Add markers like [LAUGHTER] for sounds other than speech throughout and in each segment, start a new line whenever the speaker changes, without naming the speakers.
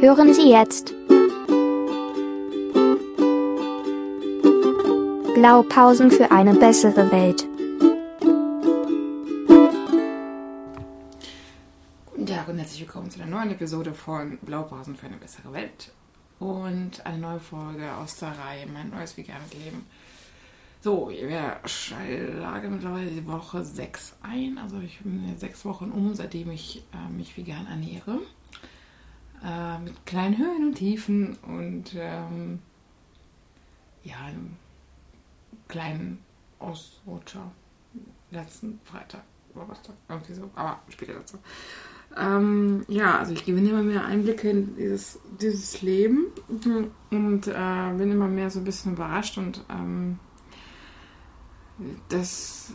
Hören Sie jetzt Blaupausen für eine bessere Welt.
Guten Tag und herzlich willkommen zu einer neuen Episode von Blaupausen für eine bessere Welt und eine neue Folge aus der Reihe Mein neues veganes Leben. So, wir schlagen mittlerweile die Woche 6 ein. Also ich bin sechs Wochen um, seitdem ich äh, mich vegan ernähre. Äh, mit kleinen Höhen und Tiefen und ähm, ja, einem kleinen Ausrutscher letzten Freitag da, irgendwie so, aber später dazu. Ähm, ja, also ich gewinne immer mehr Einblicke in dieses, dieses Leben und äh, bin immer mehr so ein bisschen überrascht und ähm, das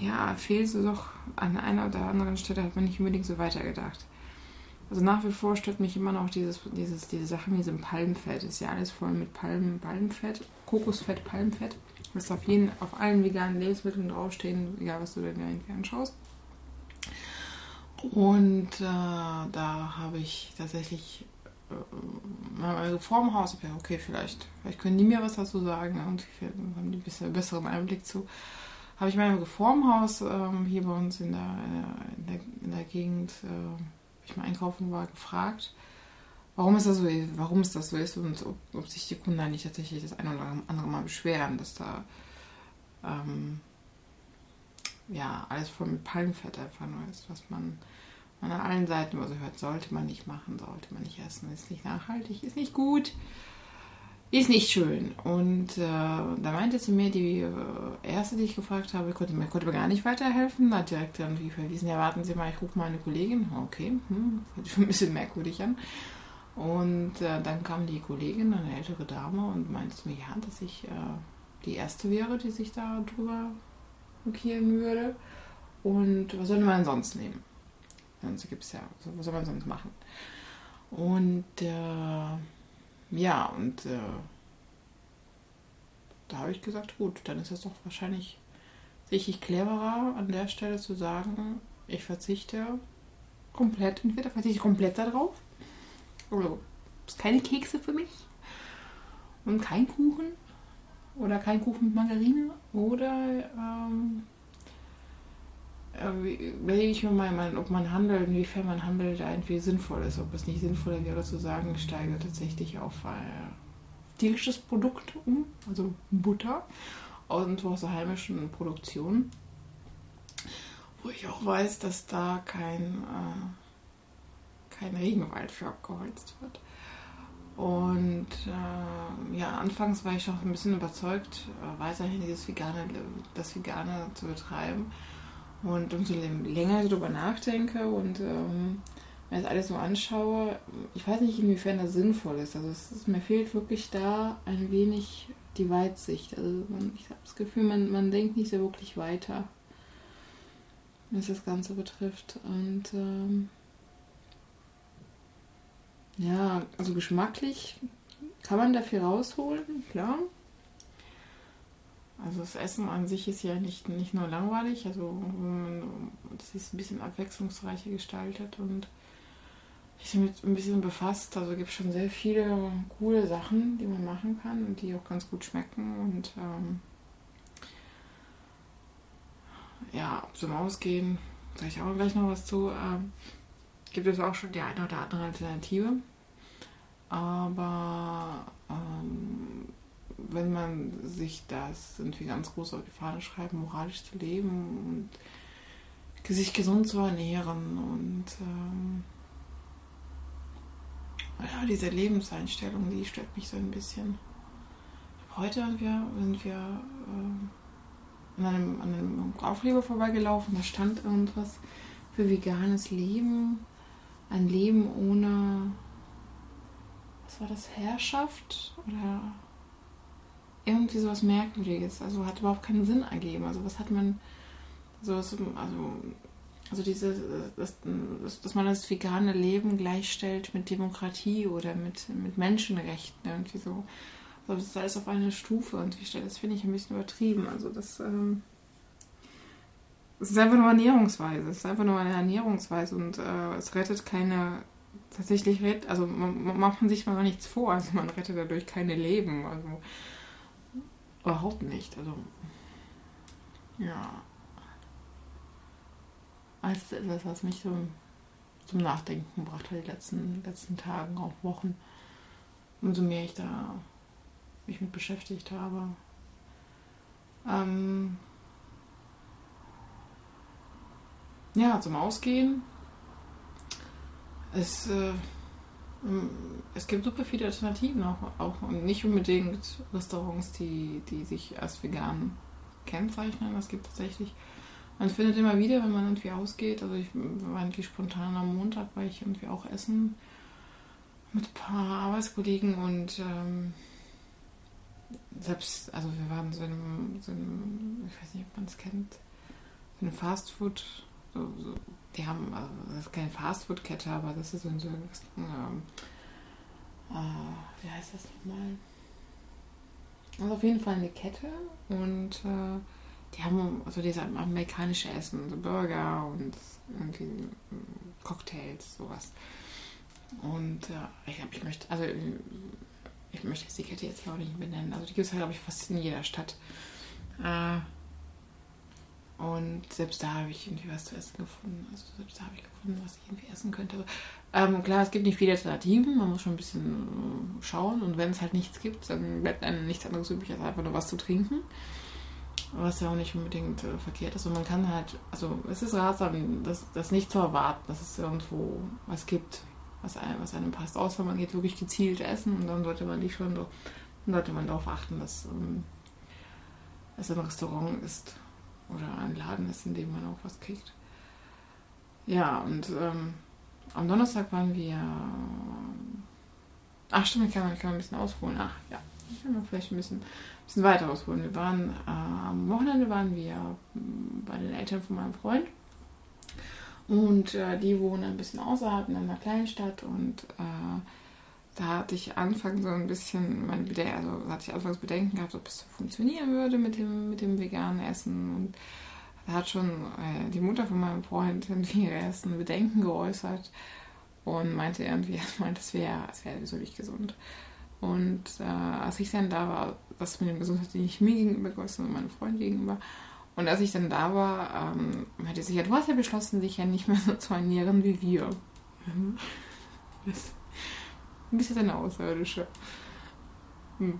äh, ja, fehlt so doch an einer oder anderen Stelle, hat man nicht unbedingt so weitergedacht. Also nach wie vor stört mich immer noch dieses, dieses, diese Sache mit diesem Palmfett. Ist ja alles voll mit Palm, Palmfett, Kokosfett, Palmfett. Das auf jeden, auf allen veganen Lebensmitteln draufstehen, egal was du dir irgendwie anschaust. Und äh, da habe ich tatsächlich äh, also vor dem Haus, okay, vielleicht, vielleicht können die mir was dazu sagen und haben die ein bisschen besseren Einblick zu. Habe ich mal vor dem Haus ähm, hier bei uns in der, in der, in der Gegend äh, ich mal einkaufen war, gefragt, warum es das so ist, warum es das so ist und ob, ob sich die Kunden da nicht tatsächlich das eine oder andere Mal beschweren, dass da ähm, ja alles voll mit Palmfett einfach nur ist, was man an allen Seiten immer so hört, sollte man nicht machen, sollte man nicht essen, ist nicht nachhaltig, ist nicht gut, ist nicht schön. Und äh, da meinte zu mir die äh, erste, die ich gefragt habe, konnte mir, konnte mir gar nicht weiterhelfen, hat direkt irgendwie verwiesen, ja, warten Sie mal, ich rufe meine Kollegin. Okay, hm, hört sich ein bisschen merkwürdig an. Und äh, dann kam die Kollegin, eine ältere Dame, und meinte zu mir, ja, dass ich äh, die erste wäre, die sich da drüber markieren würde. Und was soll man sonst nehmen? Sonst gibt es ja, was soll man sonst machen? Und äh, ja, und äh, da habe ich gesagt, gut, dann ist es doch wahrscheinlich richtig cleverer an der Stelle zu sagen, ich verzichte komplett, entweder verzichte ich komplett darauf, oder es ist keine Kekse für mich und kein Kuchen oder kein Kuchen mit Margarine oder ähm, überlege ich mir mal, ob man handelt, inwiefern man handelt, irgendwie sinnvoll ist. Ob es nicht sinnvoller wäre zu sagen, steige tatsächlich auf äh, tierisches Produkt um, also Butter, und aus der heimischen Produktion. Wo ich auch weiß, dass da kein, äh, kein Regenwald für abgeholzt wird. Und äh, ja, anfangs war ich auch ein bisschen überzeugt, äh, weiterhin dieses Vegane, das Vegane zu betreiben und umso länger ich darüber nachdenke und ähm, mir das alles so anschaue, ich weiß nicht, inwiefern das sinnvoll ist. Also es ist, mir fehlt wirklich da ein wenig die Weitsicht. Also man, ich habe das Gefühl, man, man denkt nicht so wirklich weiter, was das Ganze betrifft. Und ähm, ja, also geschmacklich kann man da viel rausholen, klar. Also das Essen an sich ist ja nicht, nicht nur langweilig, also es ist ein bisschen abwechslungsreicher gestaltet und ich bin ein bisschen befasst. Also gibt es schon sehr viele coole Sachen, die man machen kann und die auch ganz gut schmecken. Und ähm, ja, zum Ausgehen, sage ich auch gleich noch was zu, ähm, gibt es auch schon die eine oder andere Alternative. Aber ähm, wenn man sich das irgendwie ganz groß auf die Fahne schreibt, moralisch zu leben und sich gesund zu ernähren und ähm, ja, diese Lebenseinstellung, die stört mich so ein bisschen. Heute sind wir, sind wir äh, an, einem, an einem Aufleber vorbeigelaufen, da stand irgendwas für veganes Leben. Ein Leben ohne, was war das, Herrschaft? Oder irgendwie sowas Merkwürdiges. Also hat überhaupt keinen Sinn ergeben. Also was hat man so, also, also diese, dass, dass man das vegane Leben gleichstellt mit Demokratie oder mit, mit Menschenrechten irgendwie so. Also das ist alles auf eine Stufe und das finde ich ein bisschen übertrieben. Also das, ähm, das ist einfach nur Ernährungsweise. Es ist einfach nur eine Ernährungsweise und äh, es rettet keine tatsächlich rettet, also man, man macht man sich mal nichts vor, also man rettet dadurch keine Leben, also überhaupt nicht, also ja. Als etwas, was mich so zum Nachdenken gebracht hat, die letzten, letzten Tagen, auch Wochen. Umso mehr ich da mich mit beschäftigt habe. Ähm ja, zum Ausgehen. Es, äh, es gibt super viele Alternativen auch, auch und nicht unbedingt Restaurants, die, die sich als vegan kennzeichnen. Es gibt tatsächlich, man findet immer wieder, wenn man irgendwie ausgeht, also ich war irgendwie spontan am Montag, weil ich irgendwie auch essen mit ein paar Arbeitskollegen und ähm, selbst, also wir waren so in, so in ich weiß nicht, ob man es kennt, so eine Fastfood, so, so, die haben, also das ist keine Fastfood-Kette, aber das ist so ein, so, ähm, äh, wie heißt das nochmal? Also auf jeden Fall eine Kette und äh, die haben also diese amerikanische Essen, so Burger und irgendwie Cocktails, sowas. Und äh, ich glaube, ich möchte, also ich möchte die Kette jetzt auch nicht benennen. Also die gibt es halt, glaube ich, fast in jeder Stadt. Äh, und selbst da habe ich irgendwie was zu essen gefunden. Also selbst da habe ich gefunden, was ich irgendwie essen könnte. Ähm, klar, es gibt nicht viele Alternativen. Man muss schon ein bisschen schauen. Und wenn es halt nichts gibt, dann bleibt einem nichts anderes übrig, als einfach nur was zu trinken. Was ja auch nicht unbedingt äh, verkehrt ist. Und man kann halt, also es ist ratsam, das, das nicht zu erwarten, dass es irgendwo was gibt, was einem, was einem passt. Außer man geht wirklich gezielt essen und dann sollte man nicht schon so, sollte man darauf achten, dass ähm, es ein Restaurant ist oder ein Laden ist, in dem man auch was kriegt. Ja, und ähm, am Donnerstag waren wir. Ach, stimmt, ich kann, ich kann ein bisschen ausholen. Ach, ja, ich kann vielleicht ein bisschen, ein bisschen weiter ausholen. Wir waren äh, am Wochenende waren wir bei den Eltern von meinem Freund. Und äh, die wohnen ein bisschen außerhalb in einer kleinen Stadt und äh, da hatte ich anfangs so ein bisschen, mein also hatte ich anfangs Bedenken gehabt, ob es funktionieren würde mit dem, mit dem veganen Essen. Und da hat schon äh, die Mutter von meinem Freund [LAUGHS] irgendwie ersten Bedenken geäußert und meinte irgendwie [LAUGHS] erstmal, das wäre das wär sowieso nicht gesund. Und äh, als ich dann da war, das mit dem Gesundheit nicht mir gegenüber geäußert, sondern meinem Freund gegenüber. Und als ich dann da war, ähm, meinte sie, ja, du hast ja beschlossen, dich ja nicht mehr so zu ernähren wie wir. Mhm. Ein bisschen eine Außerirdische. Hm.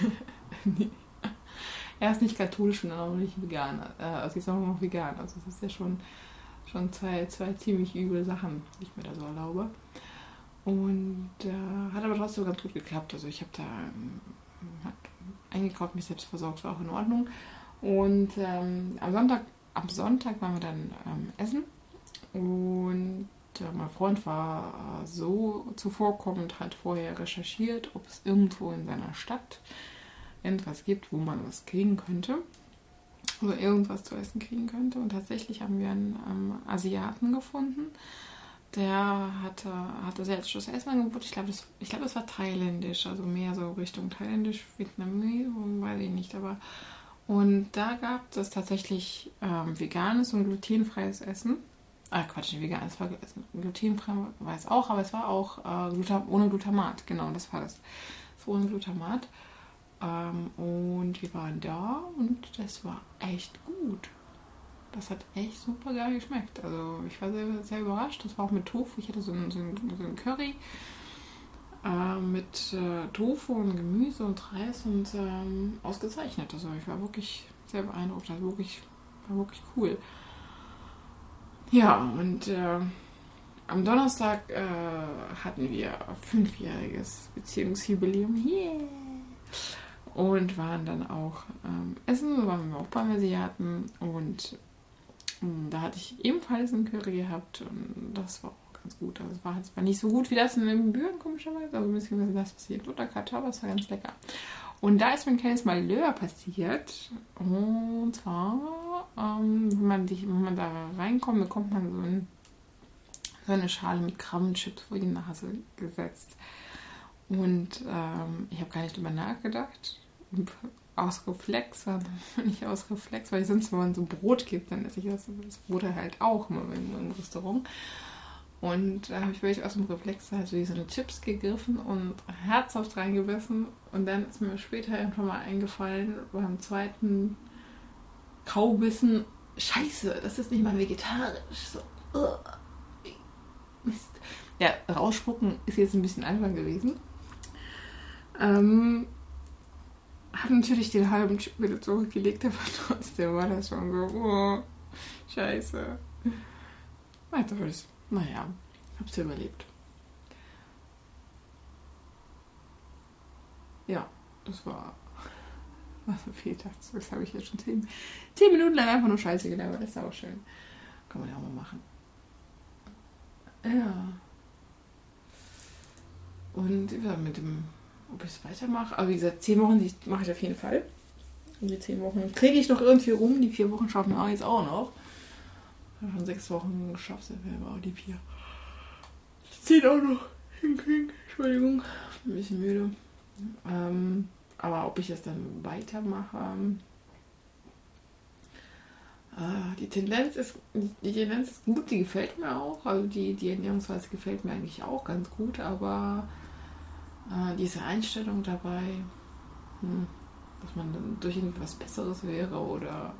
[LAUGHS] nee. Er ist nicht katholisch und auch nicht vegan. Äh, also ist auch noch vegan. Also das ist ja schon, schon zwei, zwei ziemlich üble Sachen, die ich mir da so erlaube. Und äh, hat aber trotzdem ganz gut geklappt. Also ich habe da ähm, eingekauft, mich selbst versorgt, war auch in Ordnung. Und ähm, am Sonntag, am Sonntag waren wir dann ähm, essen. Und mein Freund war so zuvorkommend, hat vorher recherchiert, ob es irgendwo in seiner Stadt etwas gibt, wo man was kriegen könnte. Oder irgendwas zu essen kriegen könnte. Und tatsächlich haben wir einen ähm, Asiaten gefunden. Der hatte, hatte asiatisches Essenangebot. Ich glaube, das, glaub, das war thailändisch, also mehr so Richtung thailändisch, Vietnamese, weiß ich nicht. Aber und da gab es tatsächlich ähm, veganes und glutenfreies Essen. Ah, Quatsch, nicht vegan, es war glutenfrei, war es auch, aber es war auch äh, Glutam ohne Glutamat, genau, das war das. Es war ohne Glutamat. Ähm, und wir waren da und das war echt gut. Das hat echt super geil geschmeckt. Also ich war sehr, sehr überrascht. Das war auch mit Tofu. Ich hatte so ein, so so Curry äh, mit äh, Tofu und Gemüse und Reis und ähm, ausgezeichnet. Also ich war wirklich sehr beeindruckt. Das war wirklich, war wirklich cool. Ja, und äh, am Donnerstag äh, hatten wir fünfjähriges Beziehungsjubiläum. Yeah! Und waren dann auch ähm, essen, waren wir auch beim und ähm, da hatte ich ebenfalls einen Curry gehabt und das war auch ganz gut. Also es war, es war nicht so gut wie das in den Büren, komischerweise, also beziehungsweise das, was ich in hatte, aber es war ganz lecker. Und da ist mir ein kleines Malheur passiert. Und zwar, ähm, wenn, man dich, wenn man da reinkommt, bekommt man so, ein, so eine Schale mit Krabbenchips vor die Nase gesetzt. Und ähm, ich habe gar nicht drüber nachgedacht. Aus Reflex, war [LAUGHS] nicht aus Reflex, weil sonst, wenn man so Brot gibt, dann esse ich das, das Brot halt auch immer im, im Restaurant. Und da habe ich wirklich aus dem Reflex halt so diese Chips gegriffen und herzhaft reingebissen. Und dann ist mir später irgendwann mal eingefallen, beim zweiten Kaubissen, scheiße, das ist nicht mal vegetarisch. So, uh, Mist. Ja, rausspucken ist jetzt ein bisschen albern gewesen. Ähm, habe natürlich den halben Chip wieder zurückgelegt, aber [LAUGHS] trotzdem war das schon so, oh, scheiße. Weiteres. Naja, hab's ja überlebt. Ja, das war. Was für Fehltag. Das habe ich jetzt schon zehn, zehn Minuten lang einfach nur Scheiße gelabert. Das ist auch schön. Kann man ja auch mal machen. Ja. Und ja, mit dem, ob ich es weitermache. Aber wie gesagt, zehn Wochen mache ich auf jeden Fall. Und die zehn Wochen kriege ich noch irgendwie rum. Die vier Wochen schaffen wir jetzt auch noch. Ich habe schon sechs Wochen geschafft, sind wir aber auch die vier. Zehn auch noch hinkriegen. Entschuldigung, ein bisschen müde. Ähm, aber ob ich es dann weitermache, äh, die Tendenz ist, die Tendenz ist gut, die gefällt mir auch. Also die, die Ernährungsweise gefällt mir eigentlich auch ganz gut, aber äh, diese Einstellung dabei, hm, dass man dann durch irgendwas Besseres wäre oder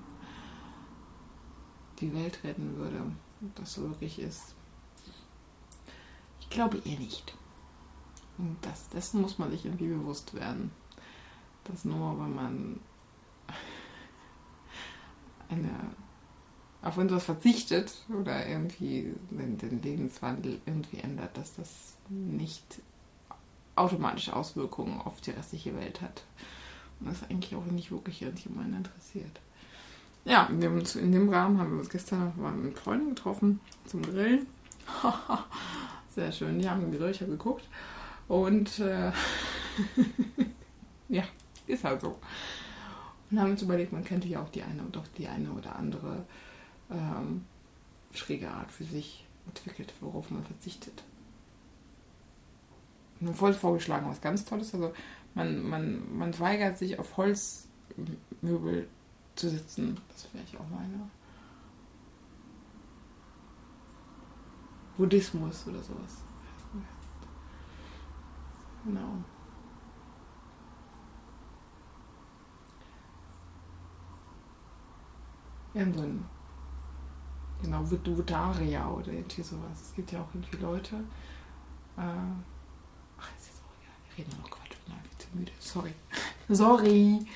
die Welt retten würde, ob das so wirklich ist. Ich glaube eher nicht. Und das, dessen muss man sich irgendwie bewusst werden. Dass nur wenn man [LAUGHS] eine, auf etwas verzichtet oder irgendwie den, den Lebenswandel irgendwie ändert, dass das nicht automatisch Auswirkungen auf die restliche Welt hat. Und das eigentlich auch nicht wirklich irgendjemanden interessiert. Ja, in dem, in dem Rahmen haben wir uns gestern mal mit Freunden getroffen zum Grillen. [LAUGHS] Sehr schön, die haben gegrillt, ich habe geguckt. Und äh, [LAUGHS] ja, ist halt so. Und haben uns überlegt, man könnte ja auch die eine doch die eine oder andere ähm, schräge Art für sich entwickelt, worauf man verzichtet. Und voll vorgeschlagen, was ganz Tolles. Also man, man, man weigert sich auf Holzmöbel zu sitzen. Das wäre ich auch meine. Buddhismus oder sowas. Genau. Irgend so ein, genau, Vudarea oder irgendwie sowas. Es gibt ja auch irgendwie Leute. Äh, ach, jetzt ist auch, ja, wir reden noch Quatsch, ich bin zu müde. Sorry. [LAUGHS] Sorry.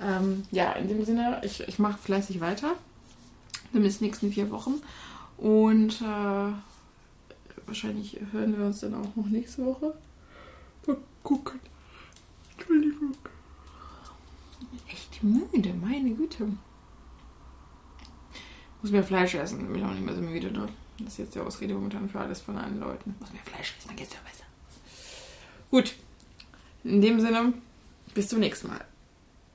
Ähm, ja, in dem Sinne, ich, ich mache fleißig weiter. Bis nächsten vier Wochen. Und äh, wahrscheinlich hören wir uns dann auch noch nächste Woche. Mal gucken. Entschuldigung. Echt müde, meine Güte. Muss mehr Fleisch essen, bin ich auch nicht mehr so müde. Ne? Das ist jetzt die Ausrede momentan für alles von allen Leuten. Muss mehr Fleisch essen, dann geht's ja besser. Gut. In dem Sinne, bis zum nächsten Mal.